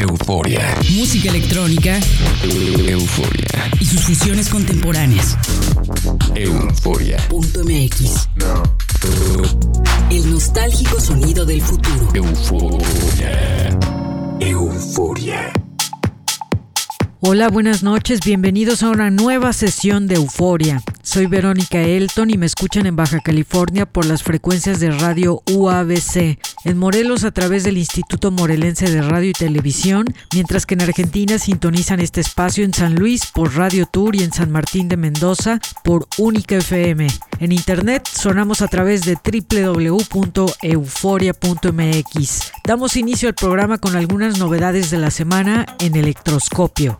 euforia. Música electrónica. Euforia. Y sus fusiones contemporáneas. Euforia. Punto MX. El nostálgico sonido del futuro. Euforia. Euforia. Hola, buenas noches, bienvenidos a una nueva sesión de Euforia. Soy Verónica Elton y me escuchan en Baja California por las frecuencias de radio UABC, en Morelos a través del Instituto Morelense de Radio y Televisión, mientras que en Argentina sintonizan este espacio en San Luis por Radio Tour y en San Martín de Mendoza por Única FM. En internet sonamos a través de www.euforia.mx. Damos inicio al programa con algunas novedades de la semana en Electroscopio.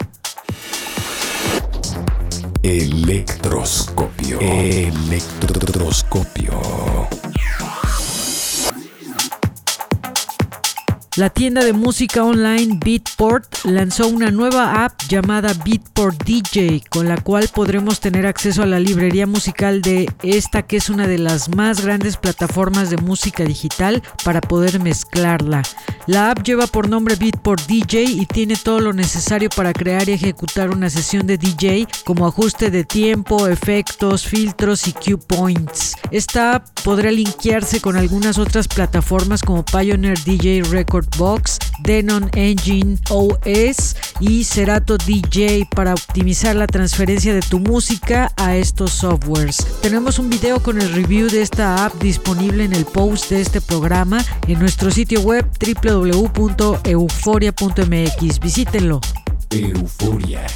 Electroscopio. Electroscopio. La tienda de música online Beatport lanzó una nueva app llamada Beatport DJ, con la cual podremos tener acceso a la librería musical de esta que es una de las más grandes plataformas de música digital para poder mezclarla. La app lleva por nombre Beatport DJ y tiene todo lo necesario para crear y ejecutar una sesión de DJ como ajuste de tiempo, efectos, filtros y cue points. Esta app podrá linkearse con algunas otras plataformas como Pioneer DJ Record Box, Denon Engine OS y Serato DJ para optimizar la transferencia de tu música a estos softwares. Tenemos un video con el review de esta app disponible en el post de este programa en nuestro sitio web www.euforia.mx. Visítenlo. Euforia.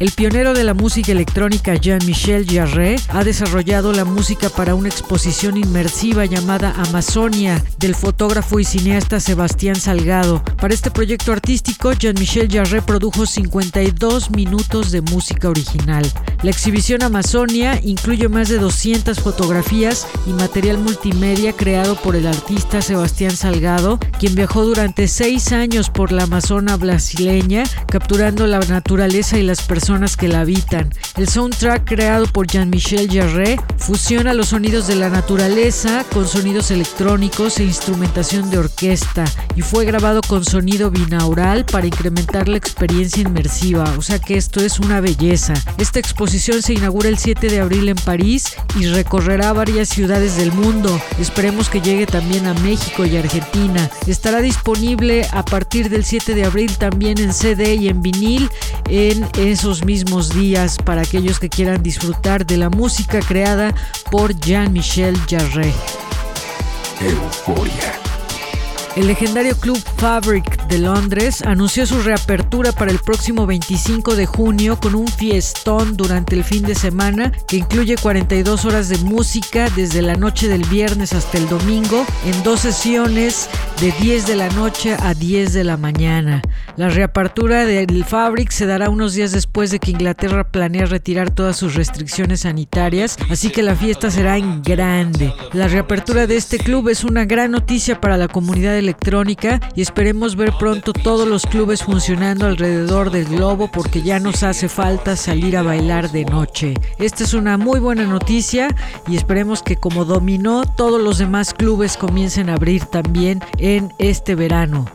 El pionero de la música electrónica Jean-Michel Jarre ha desarrollado la música para una exposición inmersiva llamada Amazonia del fotógrafo y cineasta Sebastián Salgado. Para este proyecto artístico, Jean-Michel Jarre produjo 52 minutos de música original. La exhibición Amazonia incluye más de 200 fotografías y material multimedia creado por el artista Sebastián Salgado, quien viajó durante seis años por la Amazona brasileña, capturando la naturaleza y las personas que la habitan. El soundtrack creado por Jean-Michel Jarre fusiona los sonidos de la naturaleza con sonidos electrónicos e instrumentación de orquesta y fue grabado con sonido binaural para incrementar la experiencia inmersiva, o sea que esto es una belleza. Esta exposición se inaugura el 7 de abril en París y recorrerá varias ciudades del mundo. Esperemos que llegue también a México y Argentina. Estará disponible a partir del 7 de abril también en CD y en vinil en esos mismos días para aquellos que quieran disfrutar de la música creada por Jean-Michel Jarre. Euforia. El legendario club Fabric de Londres anunció su reapertura para el próximo 25 de junio con un fiestón durante el fin de semana que incluye 42 horas de música desde la noche del viernes hasta el domingo en dos sesiones de 10 de la noche a 10 de la mañana. La reapertura del Fabric se dará unos días después de que Inglaterra planea retirar todas sus restricciones sanitarias, así que la fiesta será en grande. La reapertura de este club es una gran noticia para la comunidad electrónica y esperemos ver pronto todos los clubes funcionando alrededor del globo porque ya nos hace falta salir a bailar de noche. Esta es una muy buena noticia y esperemos que como dominó todos los demás clubes comiencen a abrir también en este verano.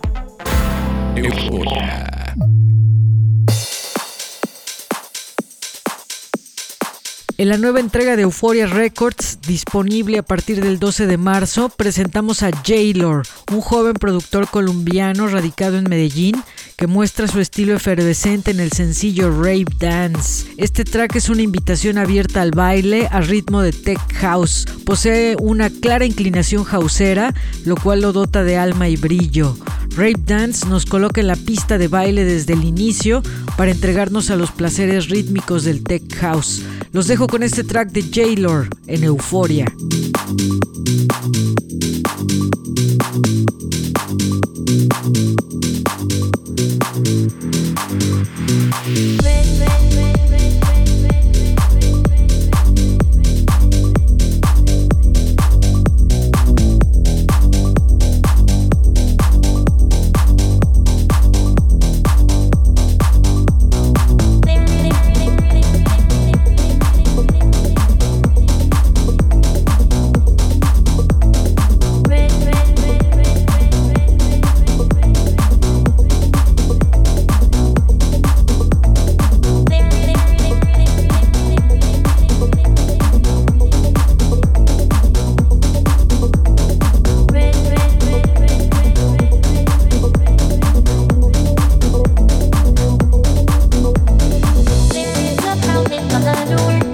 En la nueva entrega de Euphoria Records, disponible a partir del 12 de marzo, presentamos a Jaylor, un joven productor colombiano radicado en Medellín que muestra su estilo efervescente en el sencillo Rave Dance. Este track es una invitación abierta al baile a ritmo de tech house. Posee una clara inclinación houseera, lo cual lo dota de alma y brillo. Rave Dance nos coloca en la pista de baile desde el inicio para entregarnos a los placeres rítmicos del tech house. Los dejo con este track de Jaylor en Euforia. Red, red, red. door.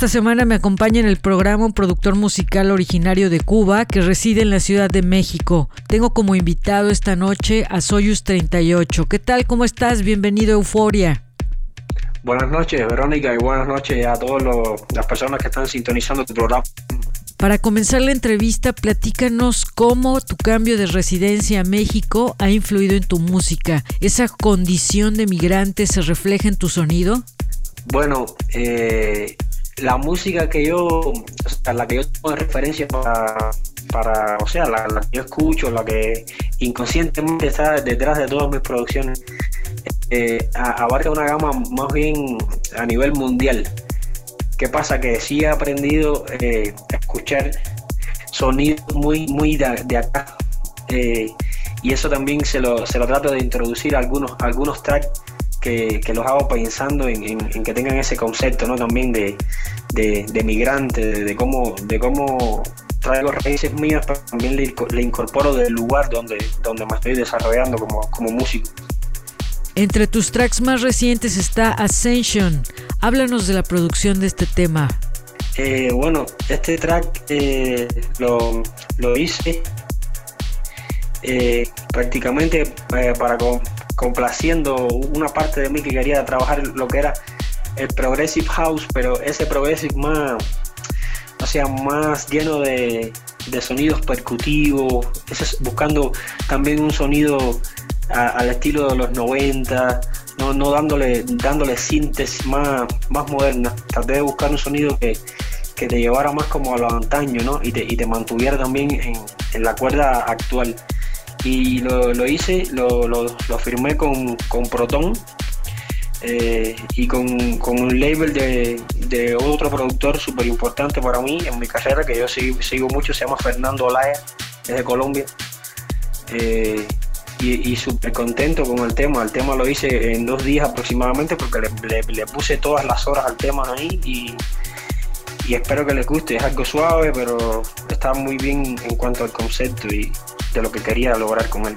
Esta semana me acompaña en el programa un productor musical originario de Cuba que reside en la Ciudad de México. Tengo como invitado esta noche a Soyuz 38. ¿Qué tal? ¿Cómo estás? Bienvenido a Euforia. Buenas noches, Verónica, y buenas noches a todas las personas que están sintonizando tu programa. Para comenzar la entrevista, platícanos cómo tu cambio de residencia a México ha influido en tu música. ¿Esa condición de migrante se refleja en tu sonido? Bueno, eh, la música que yo, o sea, la que yo tengo de referencia para, para o sea, la, que yo escucho, la que inconscientemente está detrás de todas mis producciones, eh, abarca una gama más bien a nivel mundial. ¿Qué pasa? Que sí he aprendido eh, a escuchar sonidos muy, muy de, acá. Eh, y eso también se lo, se lo trato de introducir algunos, algunos tracks que, los hago pensando en, que tengan ese concepto ¿no? también de, de, migrante, de, cómo, de cómo traigo raíces mías, pero también le, incorporo del lugar donde, donde me estoy desarrollando como, como músico. Entre tus tracks más recientes está Ascension. Háblanos de la producción de este tema. Eh, bueno, este track eh, lo, lo, hice eh, prácticamente para, complaciendo una parte de mí que quería trabajar lo que era el progressive house, pero ese progressive más, o sea, más lleno de, sonidos percutivos, buscando también un sonido al estilo de los 90, no, no dándole, dándole síntesis más, más moderna. Traté de buscar un sonido que, te llevara más como a lo antaño, ¿no? Y te, y te mantuviera también en la cuerda actual. Y lo, lo hice, lo, lo, lo, firmé con, con Proton eh, y con, con, un label de, de otro productor súper importante para mí en mi carrera, que yo sigo, sigo, mucho, se llama Fernando Olaya, es de Colombia. Eh, y, y súper contento con el tema. El tema lo hice en dos días aproximadamente porque le, le, puse todas las horas al tema ahí y, y espero que les guste. Es algo suave, pero está muy bien en cuanto al concepto y de lo que quería lograr con él.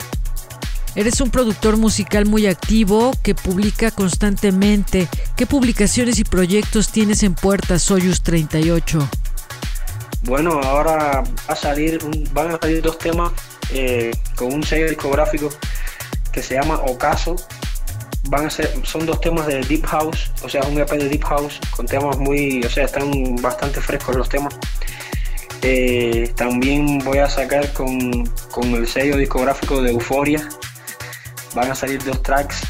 Eres un productor musical muy activo que publica constantemente. ¿Qué publicaciones y proyectos tienes en puerta Soyuz 38? Bueno, ahora va a salir, van a salir dos temas eh, con un sello discográfico que se llama Ocaso. Van a ser, son dos temas de Deep House, o sea, un EP de Deep House con temas muy, o sea, están bastante frescos los temas. Eh, también voy a sacar con, con, el sello discográfico de Euforia. Van a salir dos tracks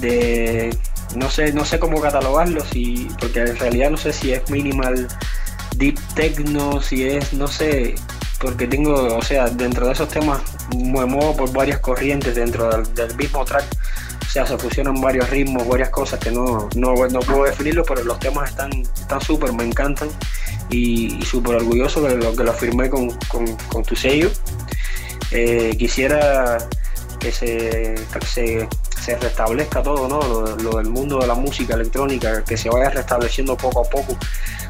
de no sé, no sé cómo catalogarlos y porque en realidad no sé si es minimal deep techno, si es, no sé, porque tengo, o sea, dentro de esos temas me muevo por varias corrientes dentro del, del mismo track. O sea, se fusionan varios ritmos, varias cosas que no, no, no puedo definirlo, pero los temas están súper, están me encantan y, súper orgulloso de lo que lo firmé con, con, tu sello. Eh, quisiera que se, se, se, restablezca todo, ¿no? Lo, lo, del mundo de la música electrónica, que se vaya restableciendo poco a poco.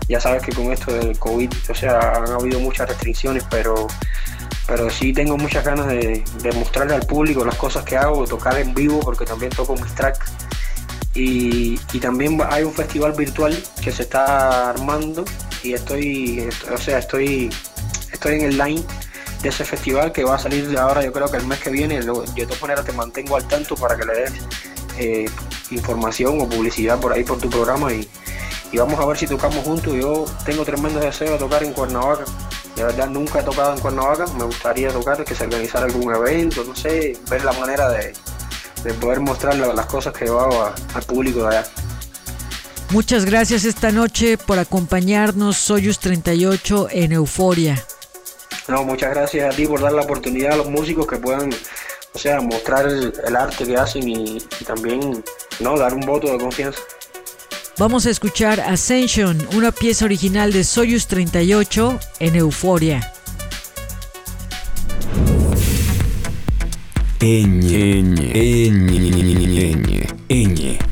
Ya sabes que con esto del COVID, o sea, han habido muchas restricciones, pero, pero sí tengo muchas ganas de, de mostrarle al público las cosas que hago, tocar en vivo, porque también toco mis tracks. Y, y, también hay un festival virtual que se está armando y estoy, o sea, estoy, estoy en el line de ese festival que va a salir ahora yo creo que el mes que viene. Yo de todas maneras te mantengo al tanto para que le des eh, información o publicidad por ahí por tu programa y, y, vamos a ver si tocamos juntos. Yo tengo tremendo deseo de tocar en Cuernavaca. De verdad nunca he tocado en Cuernavaca. Me gustaría tocar que se organizara algún evento no sé ver la manera de, de poder mostrar las cosas que yo al público de allá Muchas gracias esta noche por acompañarnos Soyuz 38 en Euforia. No, muchas gracias a ti por dar la oportunidad a los músicos que puedan, o sea, mostrar el, el arte que hacen y, y, también, no, dar un voto de confianza. Vamos a escuchar Ascension, una pieza original de Soyuz 38 en Euforia. Eñe, eñe, eñe, eñe, eñe.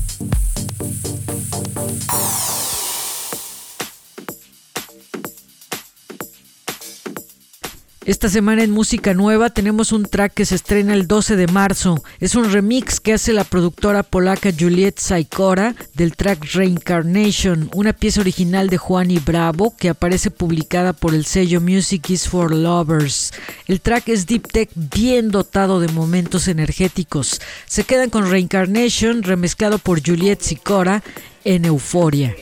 Esta semana en Música Nueva tenemos un track que se estrena el 12 de marzo. Es un remix que hace la productora polaca Juliet Saikora del track Reincarnation, una pieza original de Juan y Bravo que aparece publicada por el sello Music is for Lovers. El track es deep tech bien dotado de momentos energéticos. Se quedan con Reincarnation remezclado por Juliet Saikora en Euforia.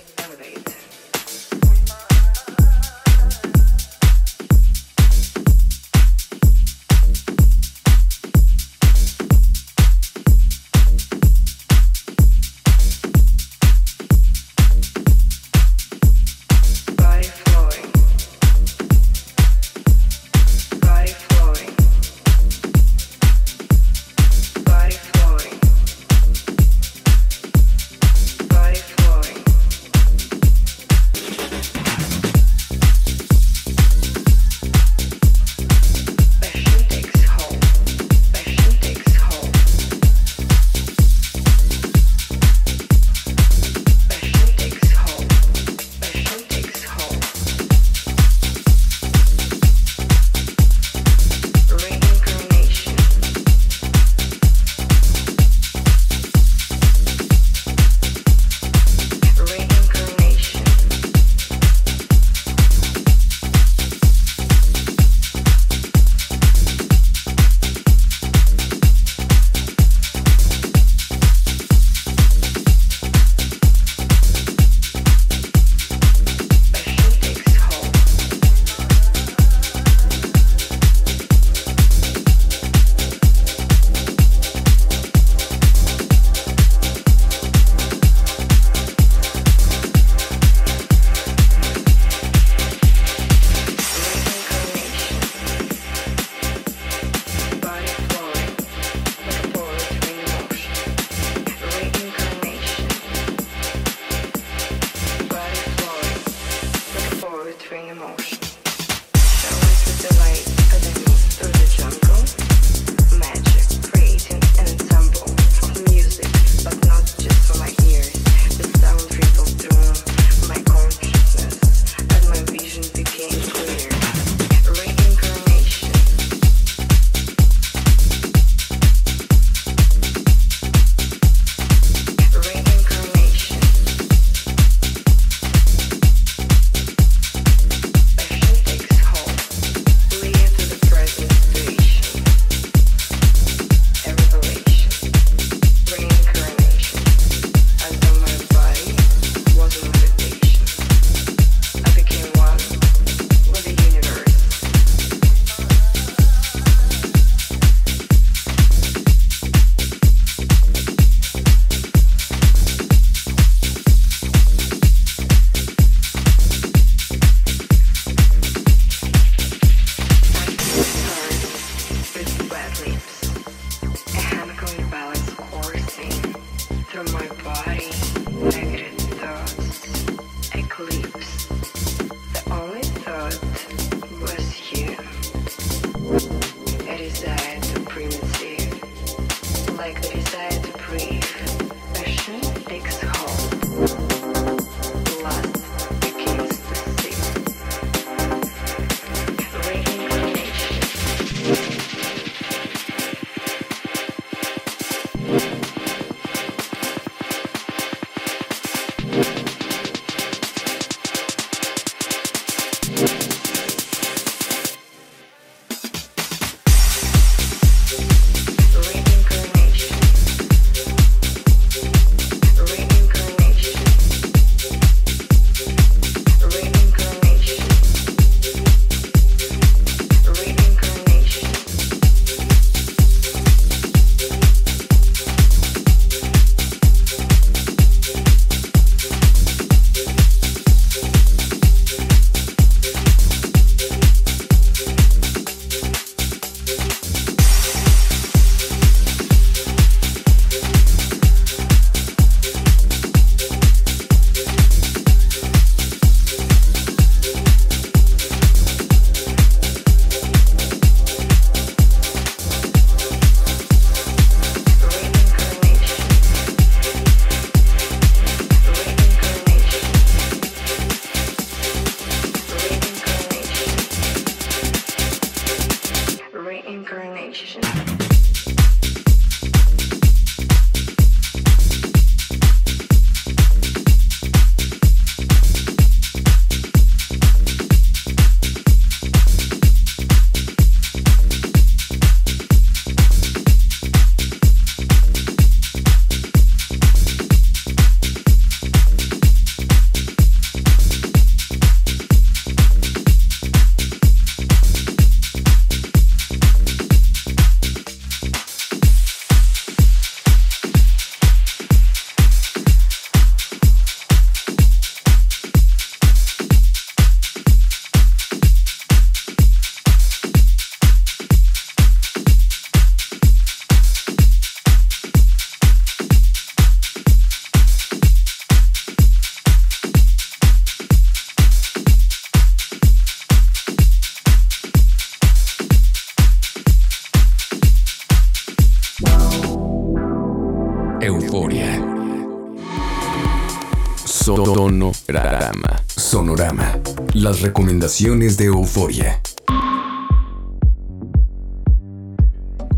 De Euforia.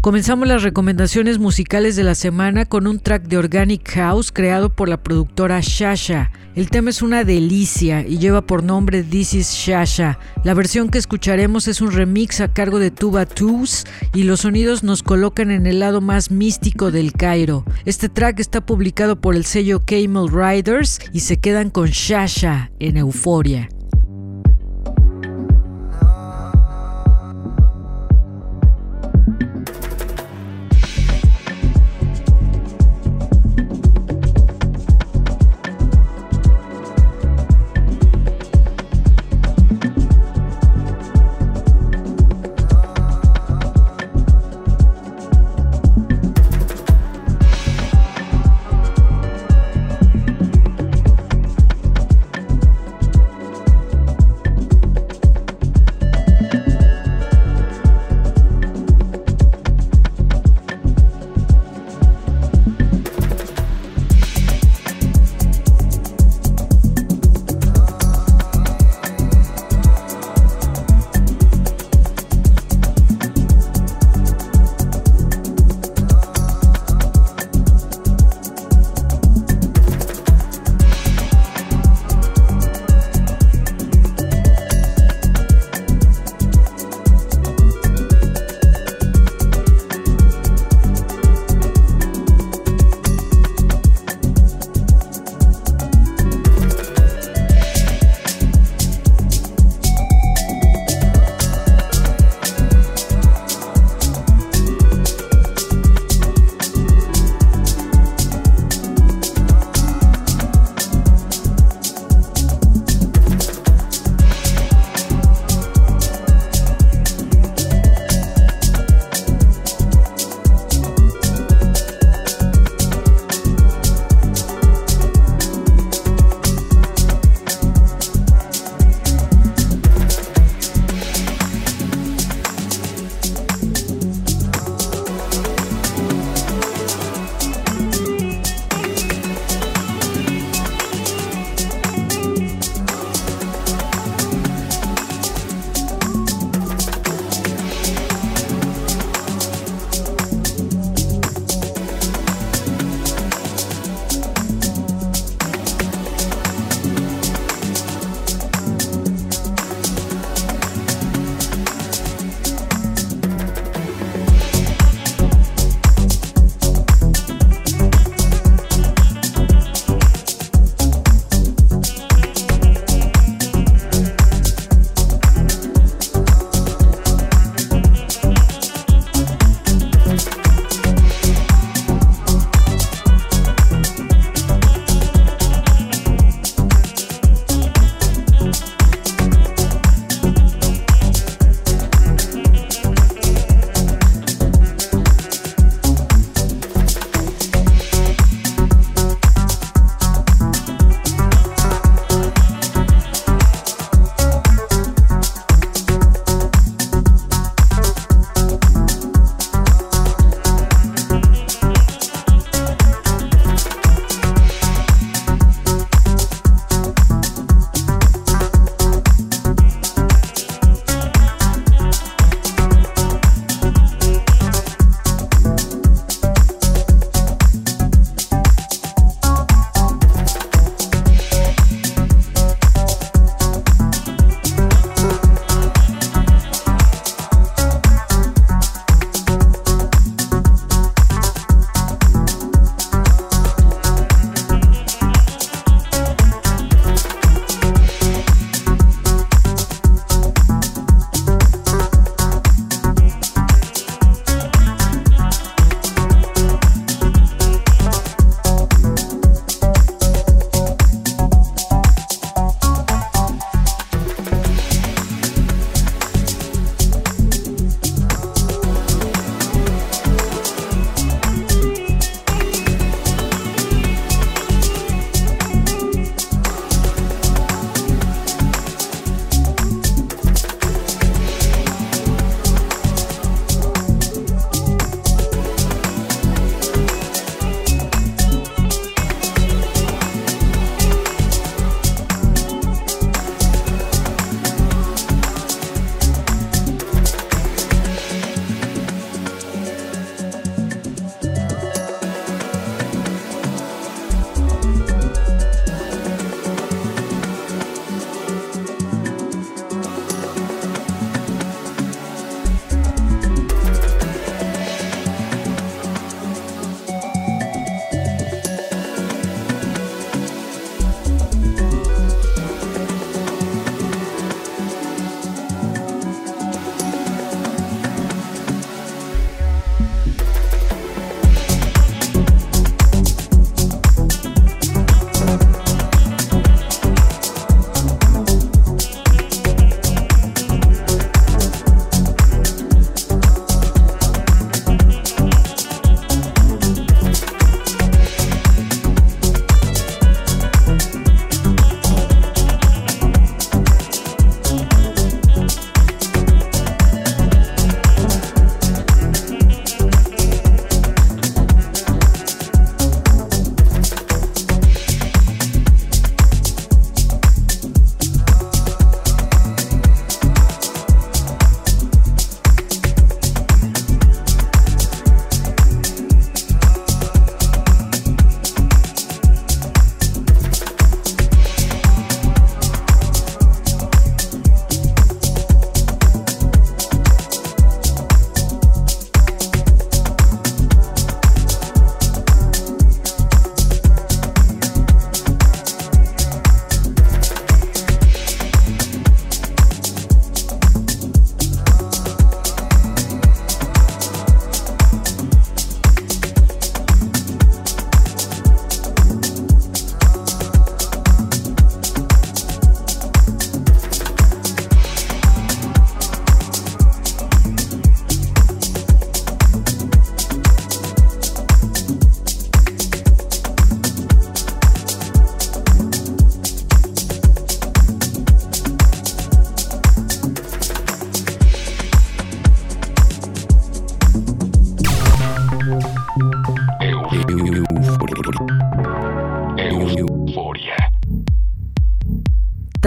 Comenzamos las recomendaciones musicales de la semana con un track de Organic House creado por la productora Shasha. El tema es una delicia y lleva por nombre This is Shasha. La versión que escucharemos es un remix a cargo de Tuba y los sonidos nos colocan en el lado más místico del Cairo. Este track está publicado por el sello Camel Riders y se quedan con Shasha en Euforia.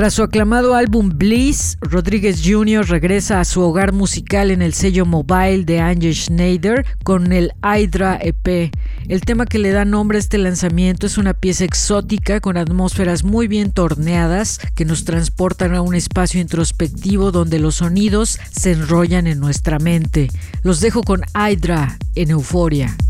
Tras su aclamado álbum Bliss, Rodríguez Jr. regresa a su hogar musical en el sello mobile de Angie Schneider con el Hydra EP. El tema que le da nombre a este lanzamiento es una pieza exótica con atmósferas muy bien torneadas que nos transportan a un espacio introspectivo donde los sonidos se enrollan en nuestra mente. Los dejo con Hydra en Euforia. Euforia.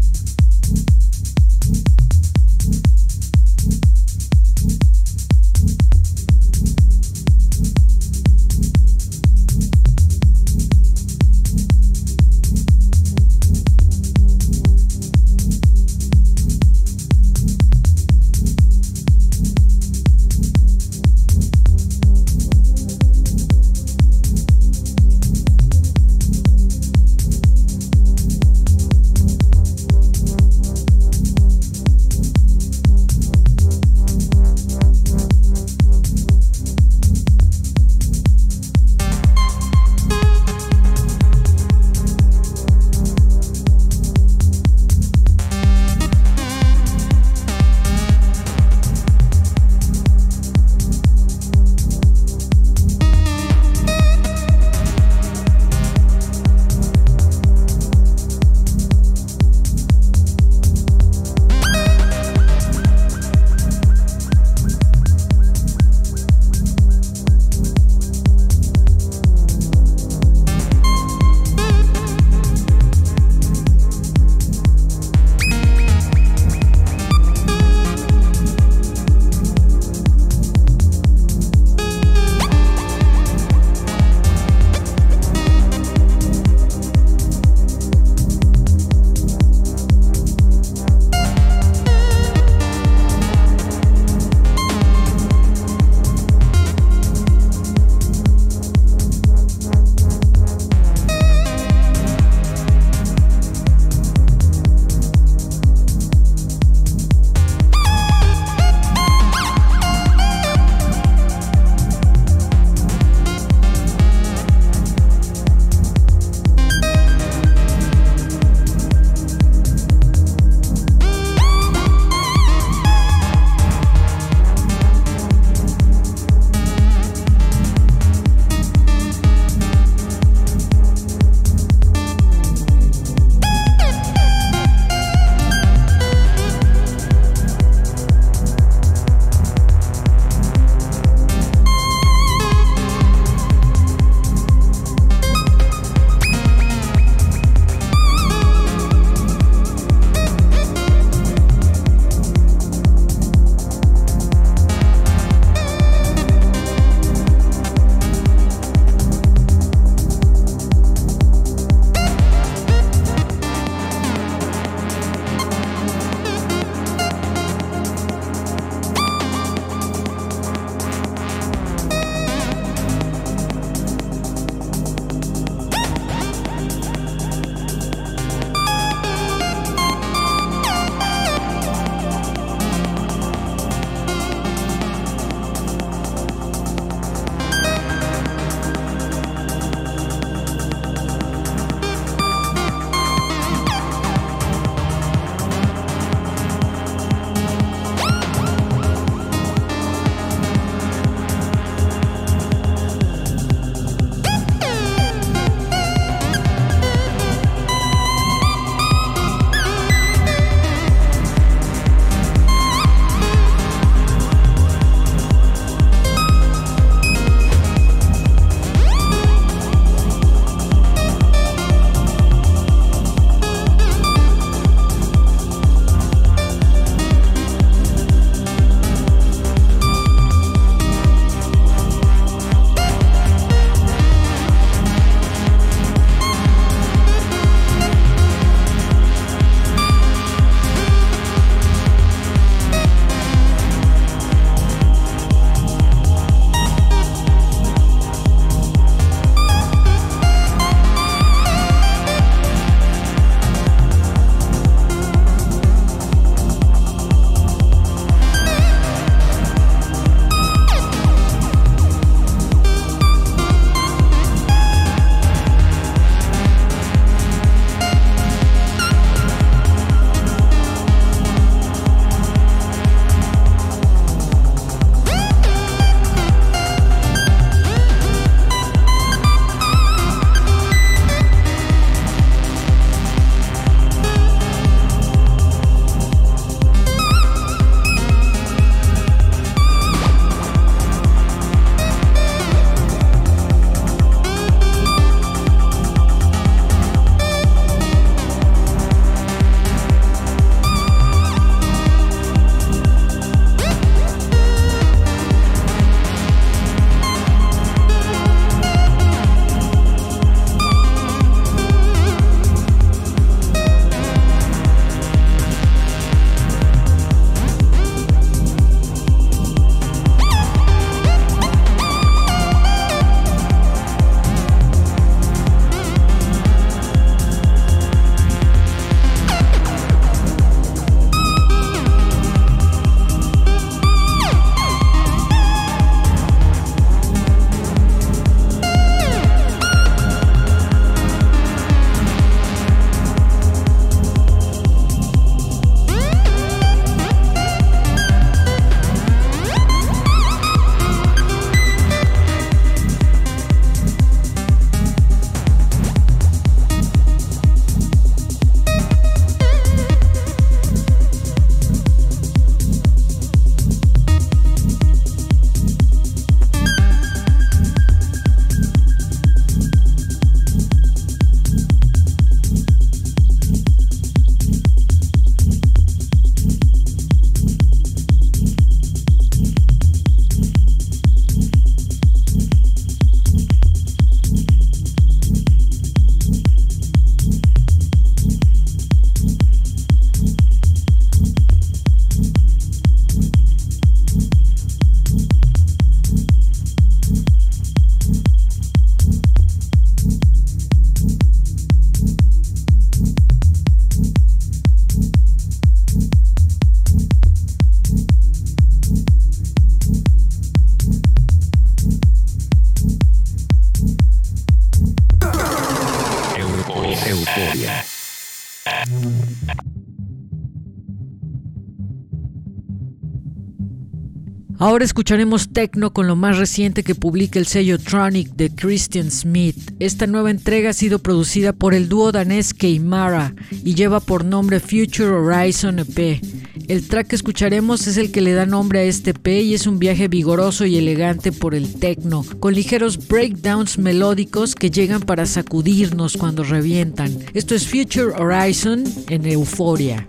Ahora escucharemos techno con lo más reciente que publica el sello Tronic de Christian Smith. Esta nueva entrega ha sido producida por el dúo danés Keimara y lleva por nombre Future Horizon EP. El track que escucharemos es el que le da nombre a este EP y es un viaje vigoroso y elegante por el techno, con ligeros breakdowns melódicos que llegan para sacudirnos cuando revientan. Esto es Future Horizon en Euforia.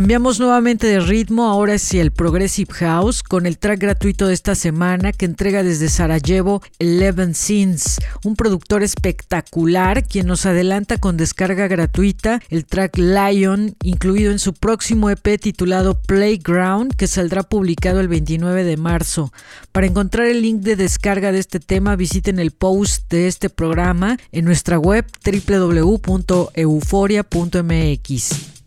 Cambiamos nuevamente de ritmo, ahora es el Progressive House con el track gratuito de esta semana que entrega desde Sarajevo Eleven Scenes, un productor espectacular quien nos adelanta con descarga gratuita el track Lion incluido en su próximo EP titulado Playground que saldrá publicado el 29 de marzo. Para encontrar el link de descarga de este tema visiten el post de este programa en nuestra web www.euforia.mx.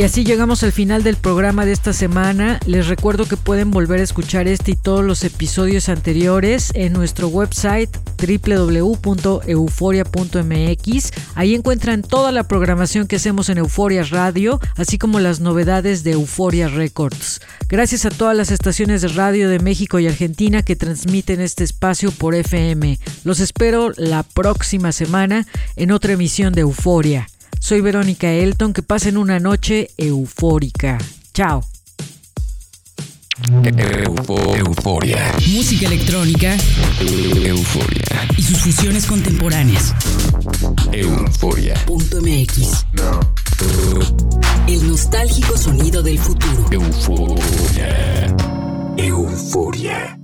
Y así llegamos al final del programa de esta semana. Les recuerdo que pueden volver a escuchar este y todos los episodios anteriores en nuestro website www.euforia.mx. Ahí encuentran toda la programación que hacemos en Euforia Radio, así como las novedades de Euforia Records. Gracias a todas las estaciones de radio de México y Argentina que transmiten este espacio por FM. Los espero la próxima semana en otra emisión de Euforia. Soy Verónica Elton, que pasen una noche eufórica. Chao. euforia. Música electrónica. Euforia. Y sus fusiones contemporáneas. Euforia. Punto MX. El nostálgico sonido del futuro. Euforia. Euforia.